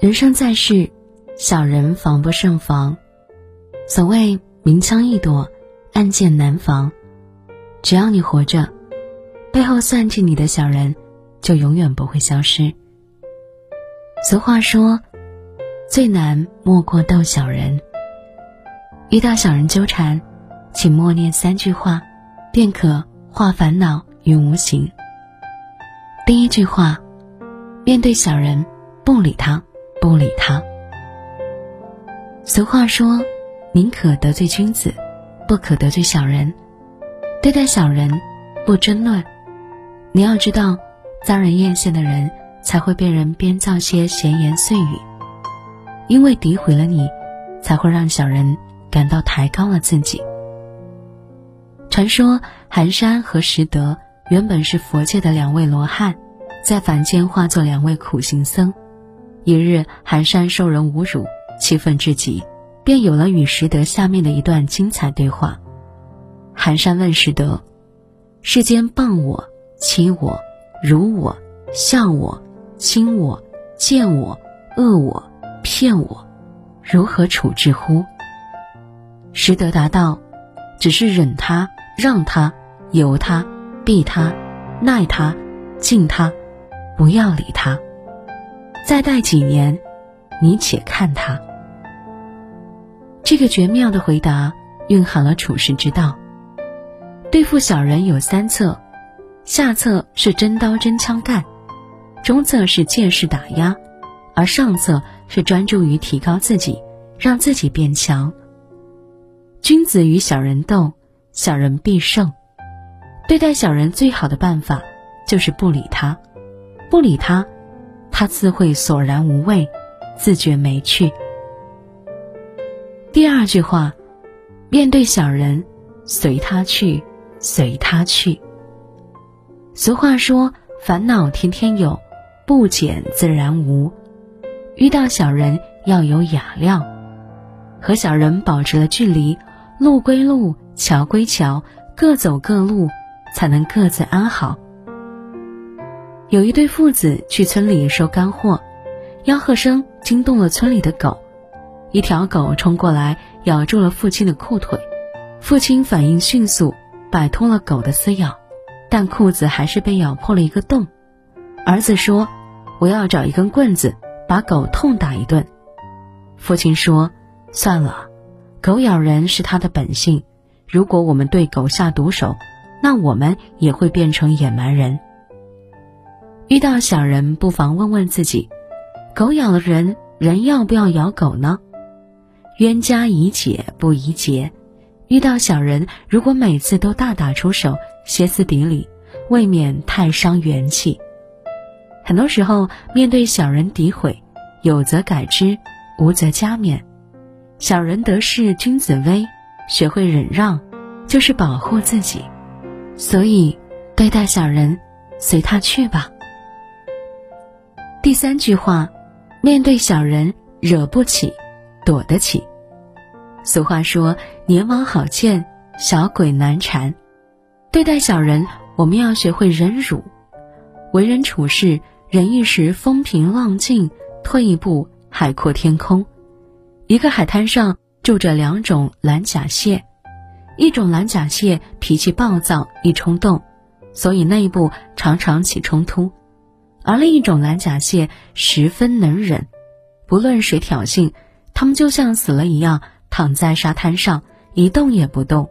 人生在世，小人防不胜防。所谓明枪易躲，暗箭难防。只要你活着，背后算计你的小人，就永远不会消失。俗话说，最难莫过斗小人。遇到小人纠缠，请默念三句话，便可化烦恼于无形。第一句话，面对小人，不理他，不理他。俗话说，宁可得罪君子，不可得罪小人。对待小人，不争论。你要知道，遭人艳羡的人，才会被人编造些闲言碎语。因为诋毁了你，才会让小人感到抬高了自己。传说寒山和拾得。原本是佛界的两位罗汉，在凡间化作两位苦行僧。一日，寒山受人侮辱，气愤至极，便有了与拾得下面的一段精彩对话。寒山问拾得：“世间谤我、欺我、辱我、笑我、轻我、贱我、恶我、骗我，如何处置乎？”拾得答道：“只是忍他，让他，由他。”避他，耐他，敬他，不要理他。再待几年，你且看他。这个绝妙的回答蕴含了处世之道。对付小人有三策：下策是真刀真枪干，中策是借势打压，而上策是专注于提高自己，让自己变强。君子与小人斗，小人必胜。对待小人最好的办法，就是不理他，不理他，他自会索然无味，自觉没趣。第二句话，面对小人，随他去，随他去。俗话说，烦恼天天有，不减自然无。遇到小人要有雅量，和小人保持了距离，路归路，桥归桥，各走各路。才能各自安好。有一对父子去村里收干货，吆喝声惊动了村里的狗，一条狗冲过来咬住了父亲的裤腿，父亲反应迅速，摆脱了狗的撕咬，但裤子还是被咬破了一个洞。儿子说：“我要找一根棍子，把狗痛打一顿。”父亲说：“算了，狗咬人是它的本性，如果我们对狗下毒手。”那我们也会变成野蛮人。遇到小人，不妨问问自己：狗咬了人，人要不要咬狗呢？冤家宜解不宜结。遇到小人，如果每次都大打出手、歇斯底里，未免太伤元气。很多时候，面对小人诋毁，有则改之，无则加勉。小人得势，君子威。学会忍让，就是保护自己。所以，对待小人，随他去吧。第三句话，面对小人，惹不起，躲得起。俗话说：“年王好见，小鬼难缠。”对待小人，我们要学会忍辱，为人处事，忍一时风平浪静，退一步海阔天空。一个海滩上住着两种蓝甲蟹。一种蓝甲蟹脾气暴躁易冲动，所以内部常常起冲突；而另一种蓝甲蟹十分能忍，不论谁挑衅，它们就像死了一样躺在沙滩上一动也不动。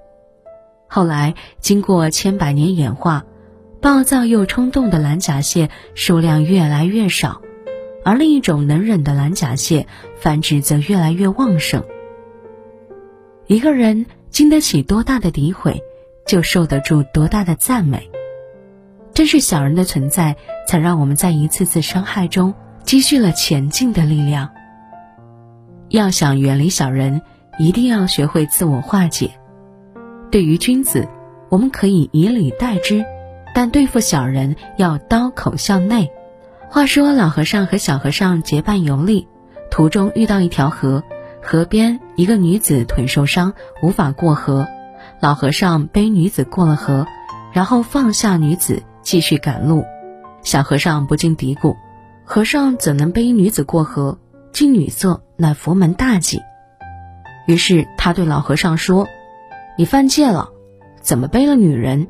后来经过千百年演化，暴躁又冲动的蓝甲蟹数量越来越少，而另一种能忍的蓝甲蟹繁殖则越来越旺盛。一个人。经得起多大的诋毁，就受得住多大的赞美。正是小人的存在，才让我们在一次次伤害中积蓄了前进的力量。要想远离小人，一定要学会自我化解。对于君子，我们可以以礼待之，但对付小人要刀口向内。话说，老和尚和小和尚结伴游历，途中遇到一条河。河边，一个女子腿受伤，无法过河。老和尚背女子过了河，然后放下女子，继续赶路。小和尚不禁嘀咕：“和尚怎能背女子过河？近女色乃佛门大忌。于是他对老和尚说：“你犯戒了，怎么背了女人？”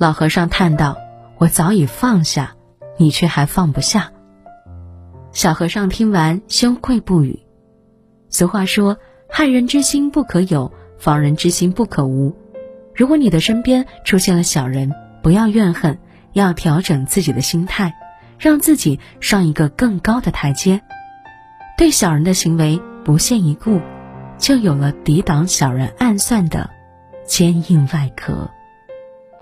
老和尚叹道：“我早已放下，你却还放不下。”小和尚听完，羞愧不语。俗话说：“害人之心不可有，防人之心不可无。”如果你的身边出现了小人，不要怨恨，要调整自己的心态，让自己上一个更高的台阶。对小人的行为不屑一顾，就有了抵挡小人暗算的坚硬外壳。